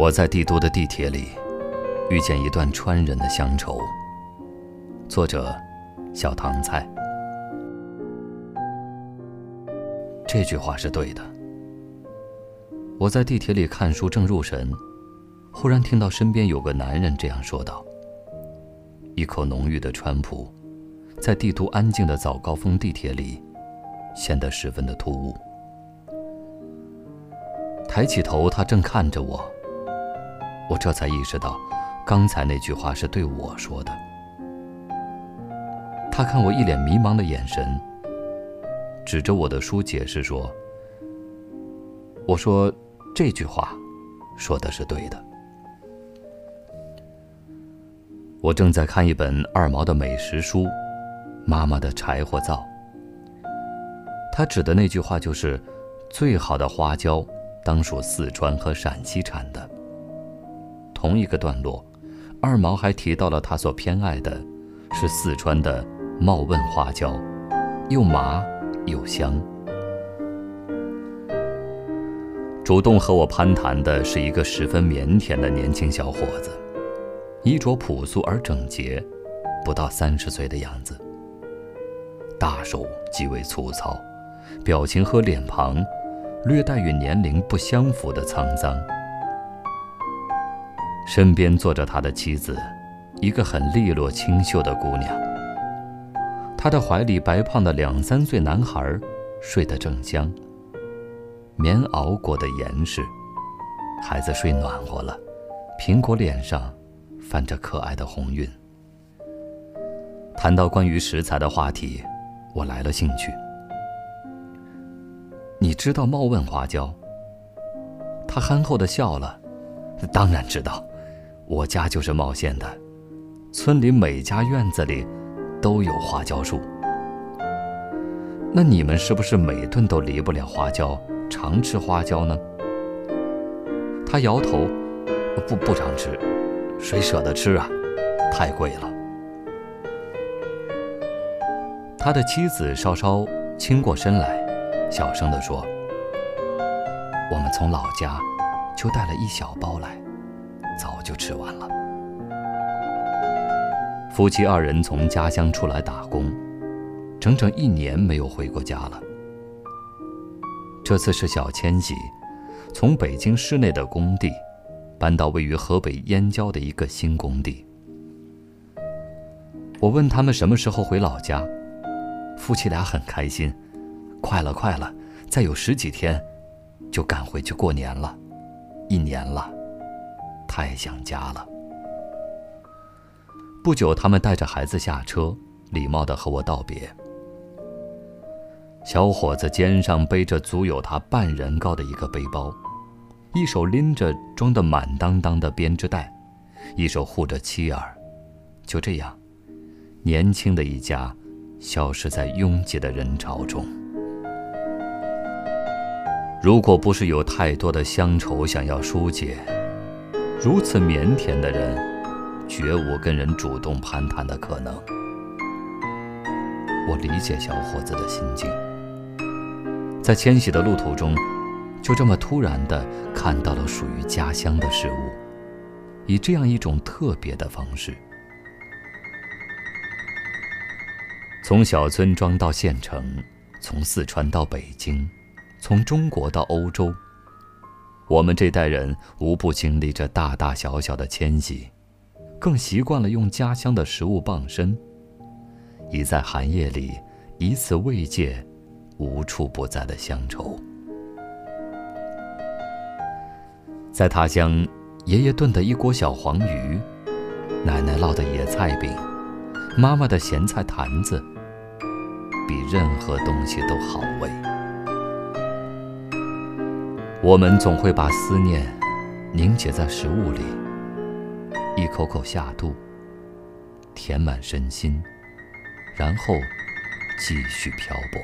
我在帝都的地铁里，遇见一段川人的乡愁。作者：小唐菜。这句话是对的。我在地铁里看书，正入神，忽然听到身边有个男人这样说道：“一口浓郁的川普，在帝都安静的早高峰地铁里，显得十分的突兀。”抬起头，他正看着我。我这才意识到，刚才那句话是对我说的。他看我一脸迷茫的眼神，指着我的书解释说：“我说这句话，说的是对的。”我正在看一本二毛的美食书，《妈妈的柴火灶》。他指的那句话就是：“最好的花椒，当属四川和陕西产的。”同一个段落，二毛还提到了他所偏爱的，是四川的茂问花椒，又麻又香。主动和我攀谈的是一个十分腼腆的年轻小伙子，衣着朴素而整洁，不到三十岁的样子。大手极为粗糙，表情和脸庞，略带与年龄不相符的沧桑。身边坐着他的妻子，一个很利落清秀的姑娘。他的怀里白胖的两三岁男孩睡得正香。棉袄裹得严实，孩子睡暖和了，苹果脸上泛着可爱的红晕。谈到关于食材的话题，我来了兴趣。你知道茂问花椒？他憨厚的笑了，当然知道。我家就是茂县的，村里每家院子里都有花椒树。那你们是不是每顿都离不了花椒，常吃花椒呢？他摇头，不不常吃，谁舍得吃啊？太贵了。他的妻子稍稍倾过身来，小声地说：“我们从老家就带了一小包来。”早就吃完了。夫妻二人从家乡出来打工，整整一年没有回过家了。这次是小迁徙，从北京市内的工地搬到位于河北燕郊的一个新工地。我问他们什么时候回老家，夫妻俩很开心，快了快了，再有十几天，就赶回去过年了，一年了。太想家了。不久，他们带着孩子下车，礼貌地和我道别。小伙子肩上背着足有他半人高的一个背包，一手拎着装得满当当的编织袋，一手护着妻儿。就这样，年轻的一家消失在拥挤的人潮中。如果不是有太多的乡愁想要疏解，如此腼腆的人，绝无跟人主动攀谈的可能。我理解小伙子的心境，在迁徙的路途中，就这么突然的看到了属于家乡的事物，以这样一种特别的方式，从小村庄到县城，从四川到北京，从中国到欧洲。我们这代人无不经历着大大小小的迁徙，更习惯了用家乡的食物傍身，已在寒夜里以此慰藉无处不在的乡愁。在他乡，爷爷炖的一锅小黄鱼，奶奶烙的野菜饼，妈妈的咸菜坛子，比任何东西都好味。我们总会把思念凝结在食物里，一口口下肚，填满身心，然后继续漂泊。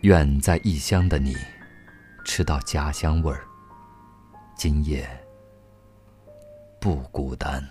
愿在异乡的你，吃到家乡味儿，今夜不孤单。